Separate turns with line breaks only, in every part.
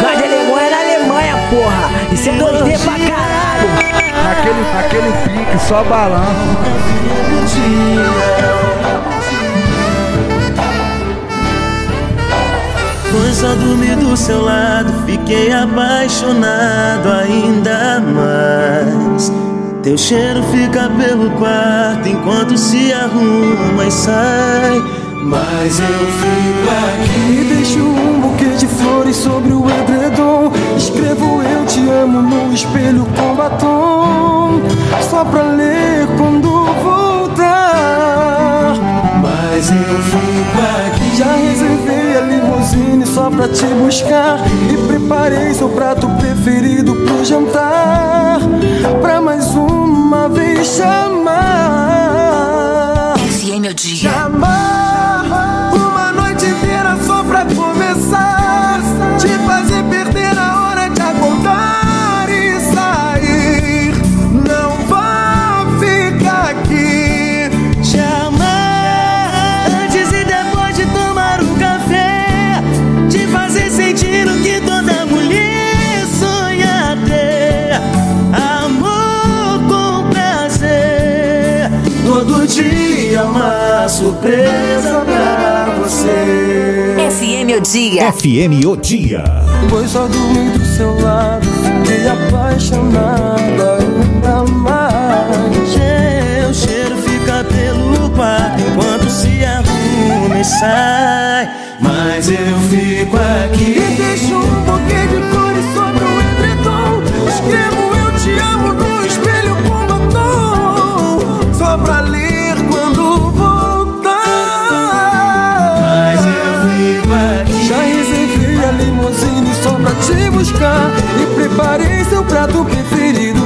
Lugar de Alemanha é na Alemanha, porra. Isso é 2D pra caralho.
Naquele, naquele pique, só balanço.
Foi só dormir do seu lado, fiquei apaixonado ainda mais. Teu cheiro fica pelo quarto enquanto se arruma e sai. Mas eu fico aqui.
E deixo um flores sobre o edredom. Escrevo eu te amo no espelho com batom. Só pra ler quando voltar.
Mas eu fico aqui.
Já reservei a limusine só pra te buscar. E preparei seu prato preferido pro jantar. Pra mais uma vez chamar.
Esse é meu dia. É dia.
FM O Dia.
Pois só dormi do seu lado. Fiquei apaixonado ainda mais.
Seu cheiro fica pelo quarto enquanto se arruma e sai. Mas eu fico aqui.
E deixo um buquê de flores sobre o edredom Escrevo eu te amo preparei seu prato preferido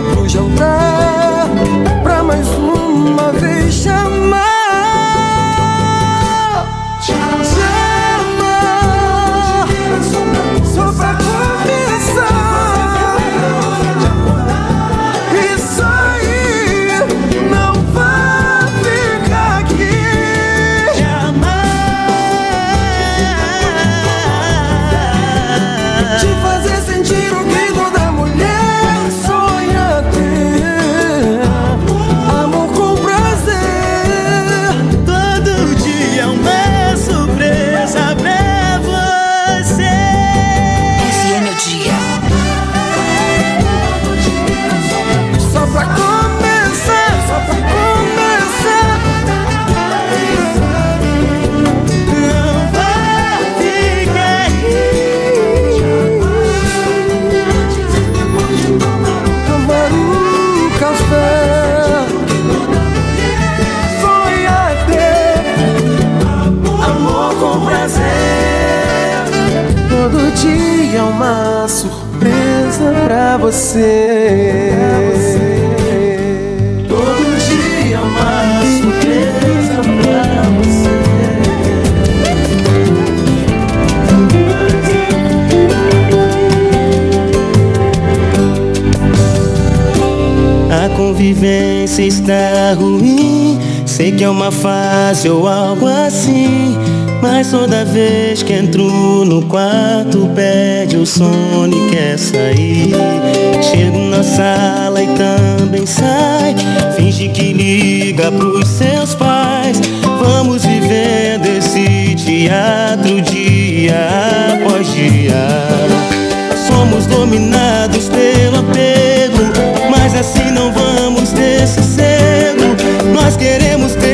convivência está ruim. Sei que é uma fase ou algo assim. Mas toda vez que entro no quarto, pede o sono e quer sair. Chego na sala e também sai. Finge que liga pros seus pais. Vamos vivendo esse teatro dia após dia. Somos dominados pelo apego, mas assim sossego. Nós queremos tempo,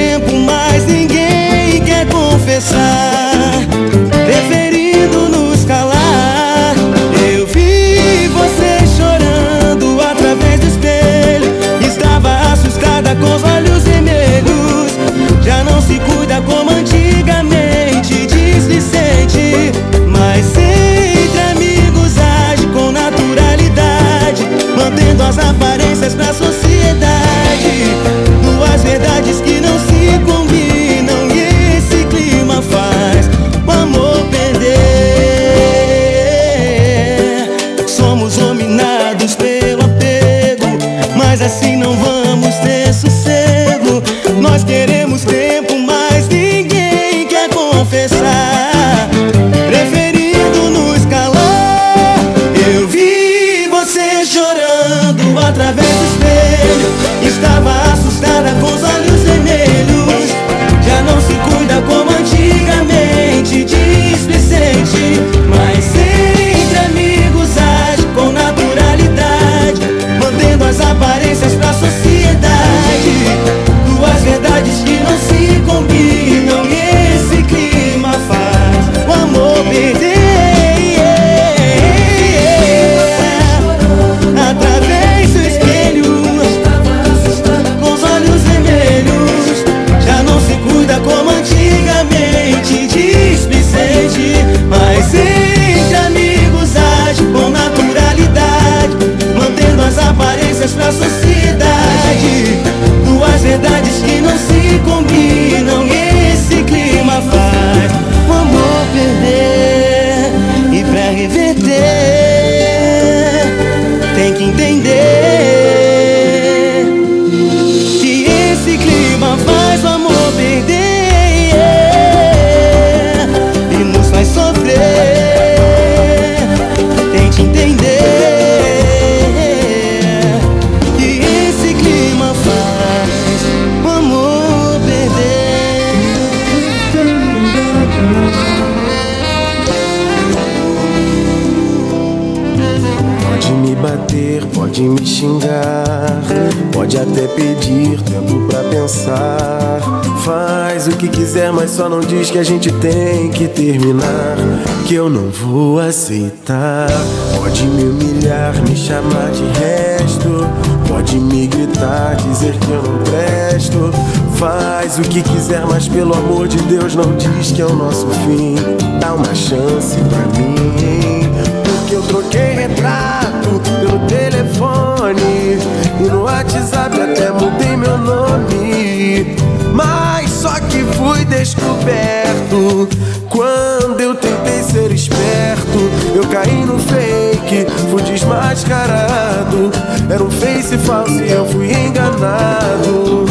quiser, mas só não diz que a gente tem que terminar. Que eu não vou aceitar. Pode me humilhar, me chamar de resto. Pode me gritar, dizer que eu não presto. Faz o que quiser, mas pelo amor de Deus, não diz que é o nosso fim. Dá uma chance pra mim. Porque eu troquei retrato pelo telefone. E no WhatsApp até mudei meu nome. Mas só que fui descoberto. Quando eu tentei ser esperto, eu caí no fake, fui desmascarado. Era um face falso e eu fui enganado.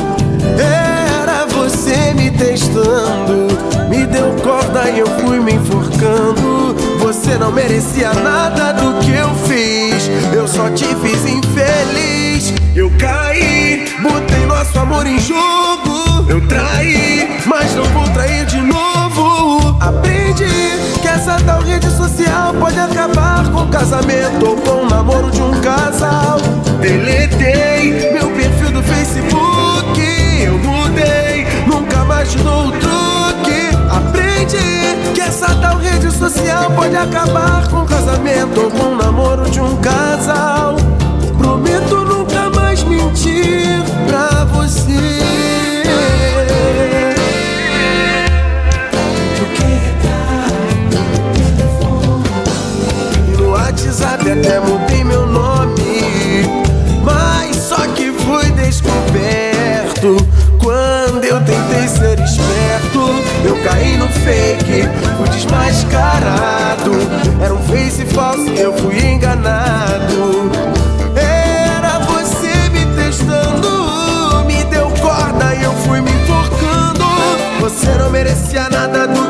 Era você me testando, me deu corda e eu fui me enforcando. Você não merecia nada do que eu fiz, eu só te fiz infeliz. Eu caí, botei nosso amor em jogo. Eu traí, mas não vou trair de novo. Aprendi que essa tal rede social pode acabar com o casamento ou com o namoro de um casal. Deletei meu perfil do Facebook. Eu mudei, nunca mais te dou o truque. Aprendi que essa tal rede social pode acabar com o casamento ou com o namoro de um casal. Prometo nunca mais mentir pra você. Até mudei meu nome. Mas só que fui descoberto. Quando eu tentei ser esperto, eu caí no fake, fui desmascarado. Era um face falso, eu fui enganado. Era você me testando, me deu corda e eu fui me enforcando. Você não merecia nada do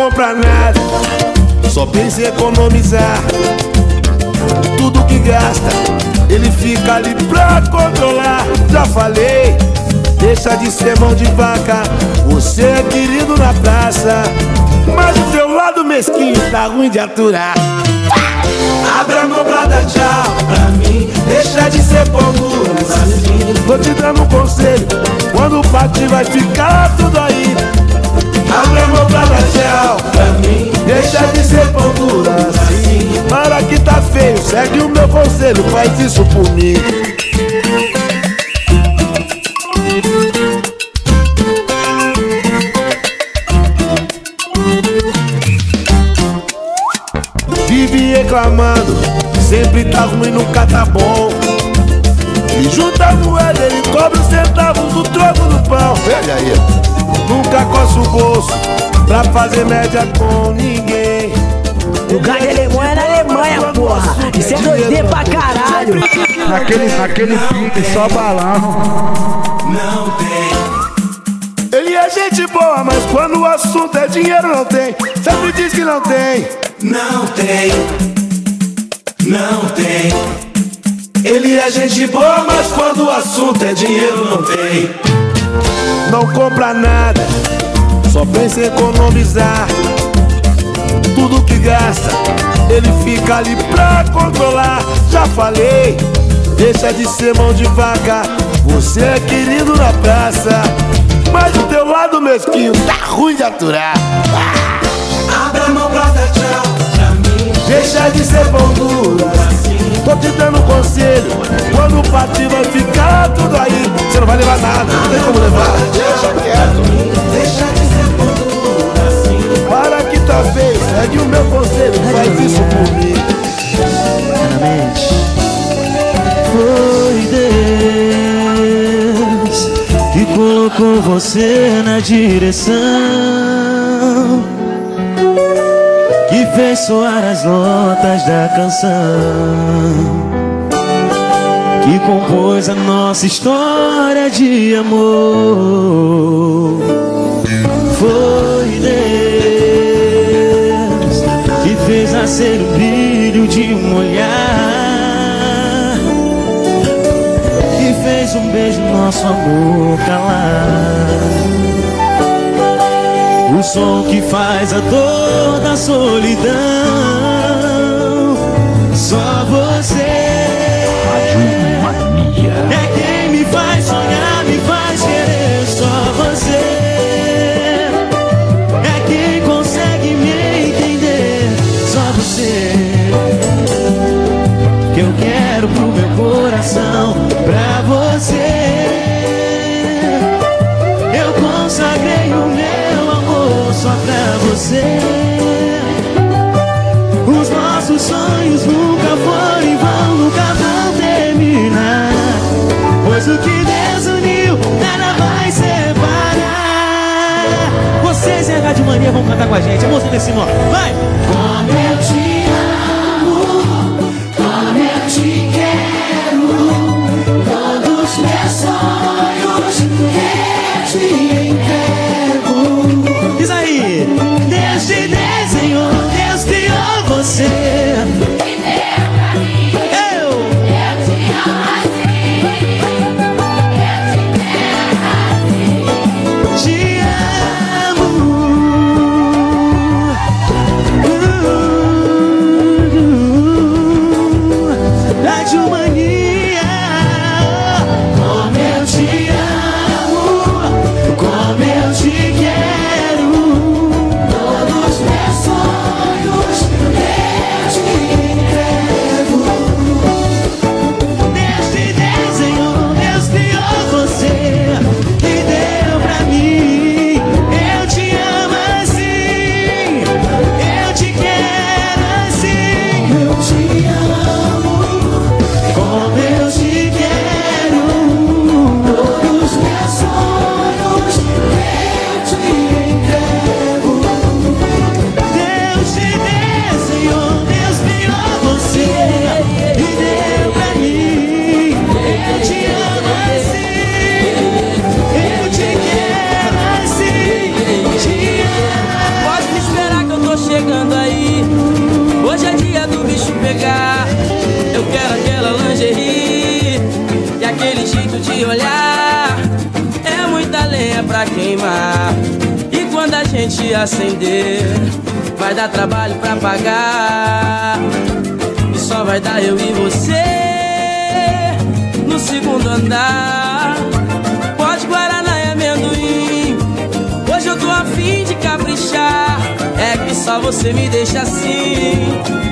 Não
compra nada, só pensa em economizar.
tudo que gasta, ele fica ali pra controlar. Já falei, deixa de ser mão de vaca. Você é querido na praça, mas o teu lado mesquinho tá ruim de aturar. Abra a mão pra dar tchau pra mim, deixa de ser pombo assim. Tô te dando um conselho, quando partir vai ficar tudo aí. Pra mim, deixa de ser pombo assim. Para que tá feio, segue o meu conselho, faz isso por mim. Vive reclamando, sempre tá ruim, nunca tá bom. E junta a moeda, ele cobra os centavos do troco do pão. Olha aí, nunca coça o bolso pra fazer média com ninguém.
Lugar de Alemanha é na Alemanha, porra. Isso é 2D pra caralho.
Naquele, naquele pique, só balão.
Não tem. Ele é gente boa, mas quando o assunto é dinheiro não tem. Sempre diz que não tem. Não tem. Não tem. Ele é gente boa, mas quando o assunto é dinheiro não tem. Não compra nada, só pensa em economizar. Tudo que gasta, ele fica ali pra controlar. Já falei, deixa de ser mão de vaca. Você é querido na praça, mas o teu lado mesquinho tá ruim de aturar. Abra a mão pra dar tchau pra mim. Deixa de ser duro assim. Tô te dando conselho, quando partir vai ficar tudo aí. Você não vai levar nada, não tem como levar. Deixa quieto. Deixa de Tá feio, segue o meu conselho, faz isso por mim.
Foi Deus que colocou você na direção, que fez soar as notas da canção, que compôs a nossa história de amor. Foi Deus nascer o brilho de um olhar que fez um beijo nosso amor calar. O som que faz a dor da solidão. Só você é quem me pra você. Os nossos sonhos nunca foram em vão, nunca vão terminar. Pois o que Deus uniu, nada vai separar. Vocês em H de Mania vão cantar com a gente, a música desse nó. Vai! Como eu te
vai dar trabalho pra pagar. E só vai dar eu e você no segundo andar. Pode Guaraná e amendoim. Hoje eu tô afim de caprichar. É que só você me deixa assim,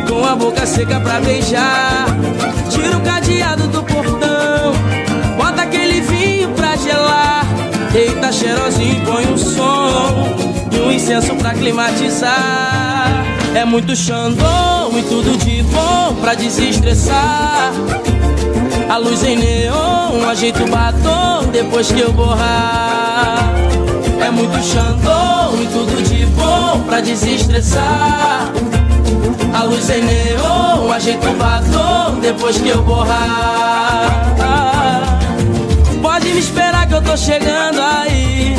com a boca seca pra beijar. Tira o cadeado do portão, bota aquele vinho pra gelar. Deita cheirosinho, põe um som incenso pra climatizar. É muito xandão e tudo de bom pra desestressar. A luz em neon, ajeita o batom depois que eu borrar. É muito xandão e tudo de bom pra desestressar. A luz em neon, ajeita o batom depois que eu borrar. Pode me esperar que eu tô chegando aí.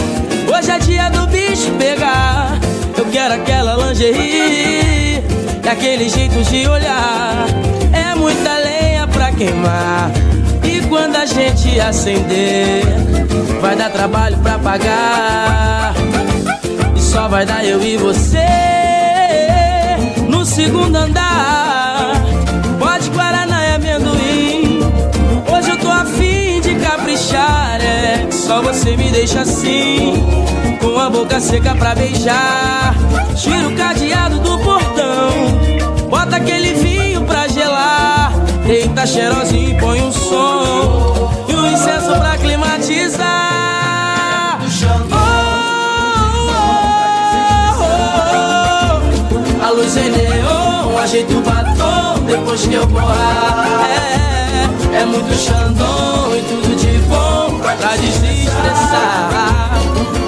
Hoje é dia do bicho pegar. Eu quero aquela lingerie e aquele jeito de olhar. É muita lenha pra queimar. E quando a gente acender, vai dar trabalho pra pagar. E só vai dar eu e você no segundo andar. Só você me deixa assim, com a boca seca pra beijar. Tira o cadeado do portão, bota aquele vinho pra gelar. Deita cheirosinho e põe um som e um incenso pra climatizar. Oh, oh, oh. A luz em neon, ajeita o batom depois que eu borrar. É, é muito xandão e tudo bom pra desestressar.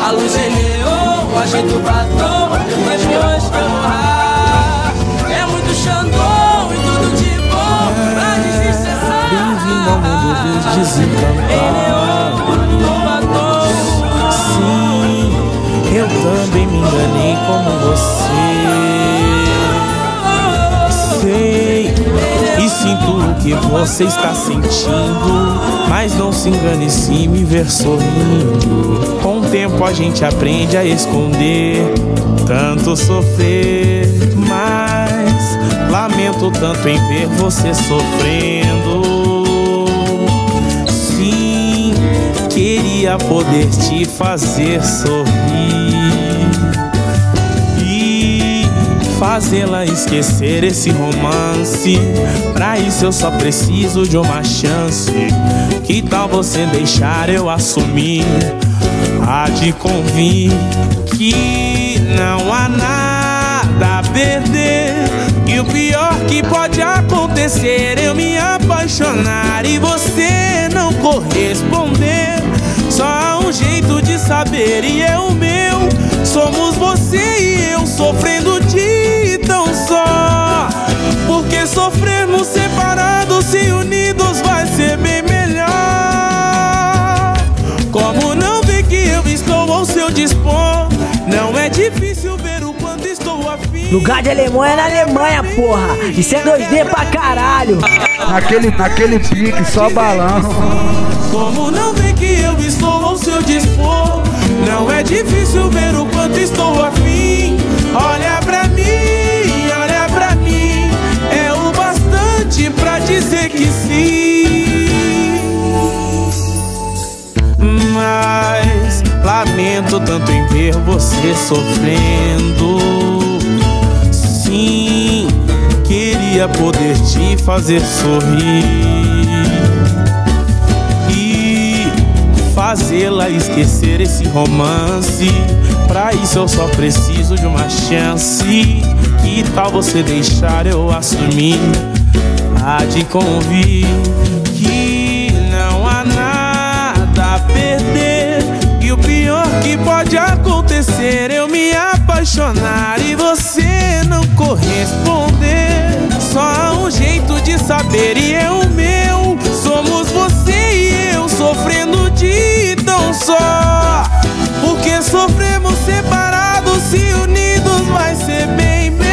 A luz em neon, ajeita o batom que eu borrar. É muito xandão e tudo de bom pra desestressar.
Bem-vindo ao mundo dos desencantados. Sim, eu também me enganei como você. Sinto o que você está sentindo. Mas não se engane se me ver sorrindo. Com o tempo a gente aprende a esconder tanto sofrer. Mas lamento tanto em ver você sofrendo. Sim, queria poder te fazer sorrir fazê-la esquecer esse romance. Pra isso eu só preciso de uma chance. Que tal você deixar eu assumir? Há de convir que não há nada a perder. E o pior que pode acontecer eu me apaixonar e você não corresponder. Só há um jeito de saber e é o meu. Somos você e eu sofrendo de sofrermos separados se unidos vai ser bem melhor. Como não vê que eu estou ao seu dispor? Não é difícil ver o quanto estou afim.
Lugar de Alemanha é na Alemanha, porra. Isso é 2D pra caralho.
Naquele, naquele pique, só balão. Como não vê que eu estou ao seu dispor? Não é difícil ver o quanto estou afim. Olha Mas lamento tanto em ver você sofrendo. Sim, queria poder te fazer sorrir e fazê-la esquecer esse romance. Pra isso eu só preciso de uma chance. Que tal você deixar eu assumir? Há de convir perder. E o pior que pode acontecer eu me apaixonar e você não corresponder. Só há um jeito de saber e é o meu. Somos você e eu sofrendo de tão só. Porque sofremos separados se unidos vai ser bem melhor.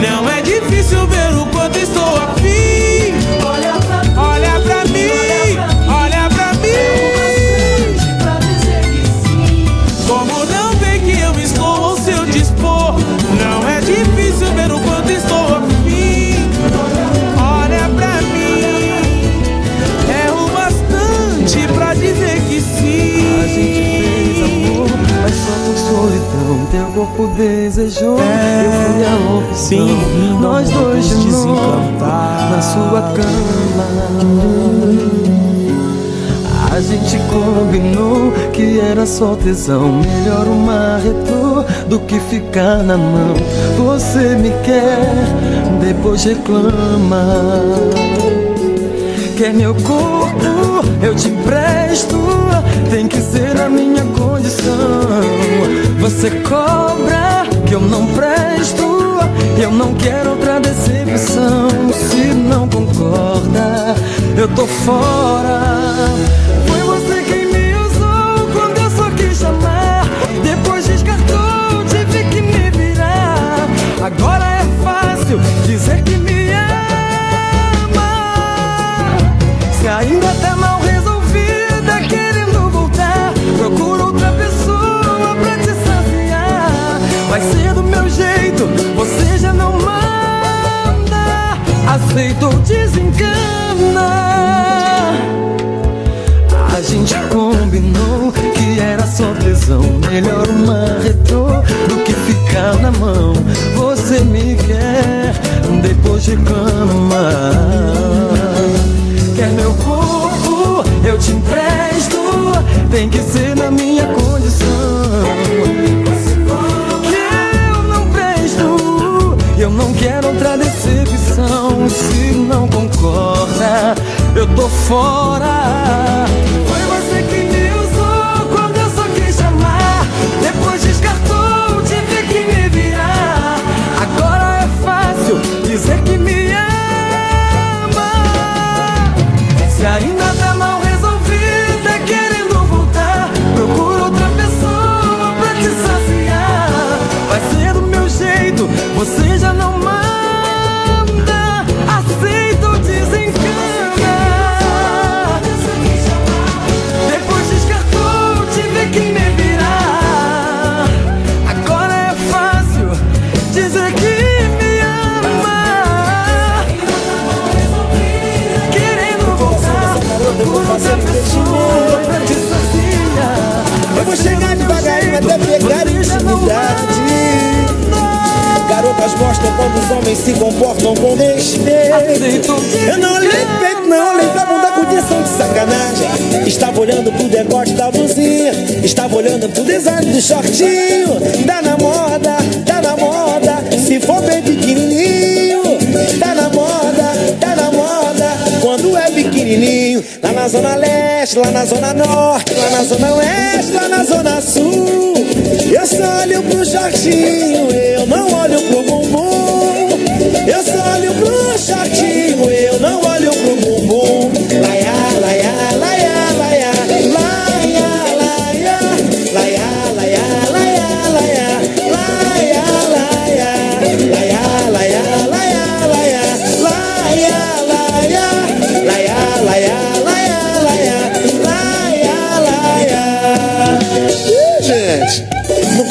Não é difícil ver
desejou.
É,
eu fui a opção.
Sim,
Nós dois de
desencantar.
na sua cama. A gente combinou que era só tesão. Melhor uma retrô do que ficar na mão. Você me quer, depois reclama. Quer meu corpo, eu te empresto. Tem que ser a minha condição. Você cobra que eu não presto. Eu não quero outra decepção. Se não concorda, eu tô fora. Aceita ou desencana. A gente combinou que era só tesão. Melhor uma retrô do que ficar na mão. Você me quer, depois reclama. Quer meu corpo, eu te empresto. Tem que ser na minha condição. Que eu não presto, eu não quero outra fora.
Garotas gostam quando os homens se comportam com respeito.
Aceito
Eu não olhei peito, não olhei pra bunda com intenção de sacanagem. Estava olhando pro decote da blusinha, estava olhando pro design do shortinho. Tá na moda, tá na moda, se for bem pequenininho. Tá na moda, tá na moda, quando é pequenininho. Lá na zona leste, lá na zona norte, lá na zona oeste, lá na zona sul. Eu só olho pro shortinho, eu não olho pro bumbum.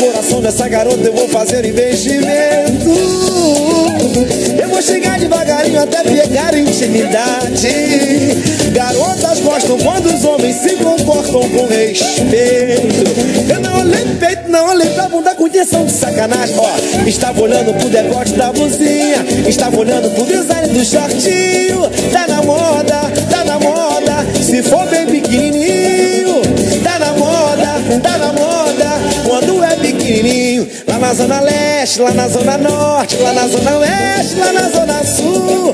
Coração dessa garota eu vou fazer investimento. Eu vou chegar devagarinho até pegar intimidade. Garotas gostam quando os homens se comportam com respeito. Eu não olhei pro peito, não olhei pra bunda com intenção de sacanagem. Ó, estava olhando pro decote da blusinha, estava olhando pro design do shortinho. Tá na moda, tá na moda, se for bem pequenininho. Tá na moda, tá na moda, na zona leste, lá na zona norte, lá na zona oeste, lá na zona sul.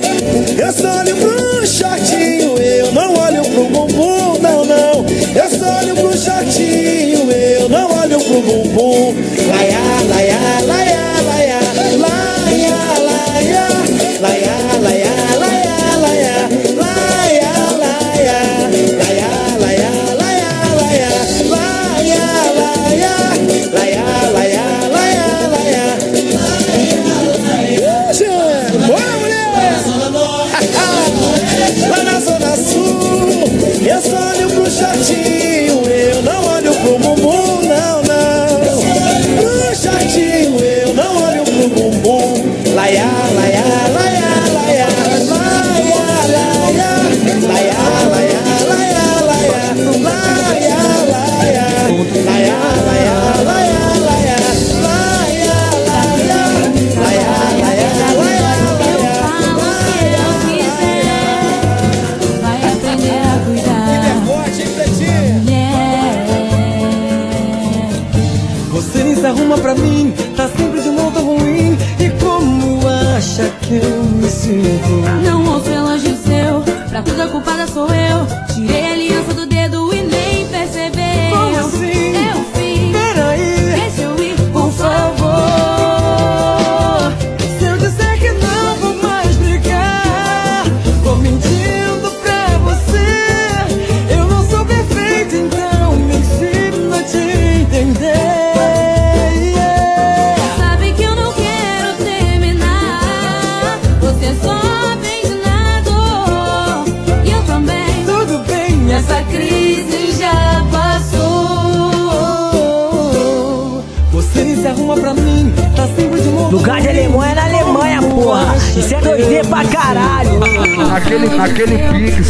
Eu só olho pro shortinho, eu não olho pro bumbum, não, não. Eu só olho pro shortinho, eu não olho pro bumbum. Laia,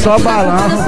só
Culpada
balão.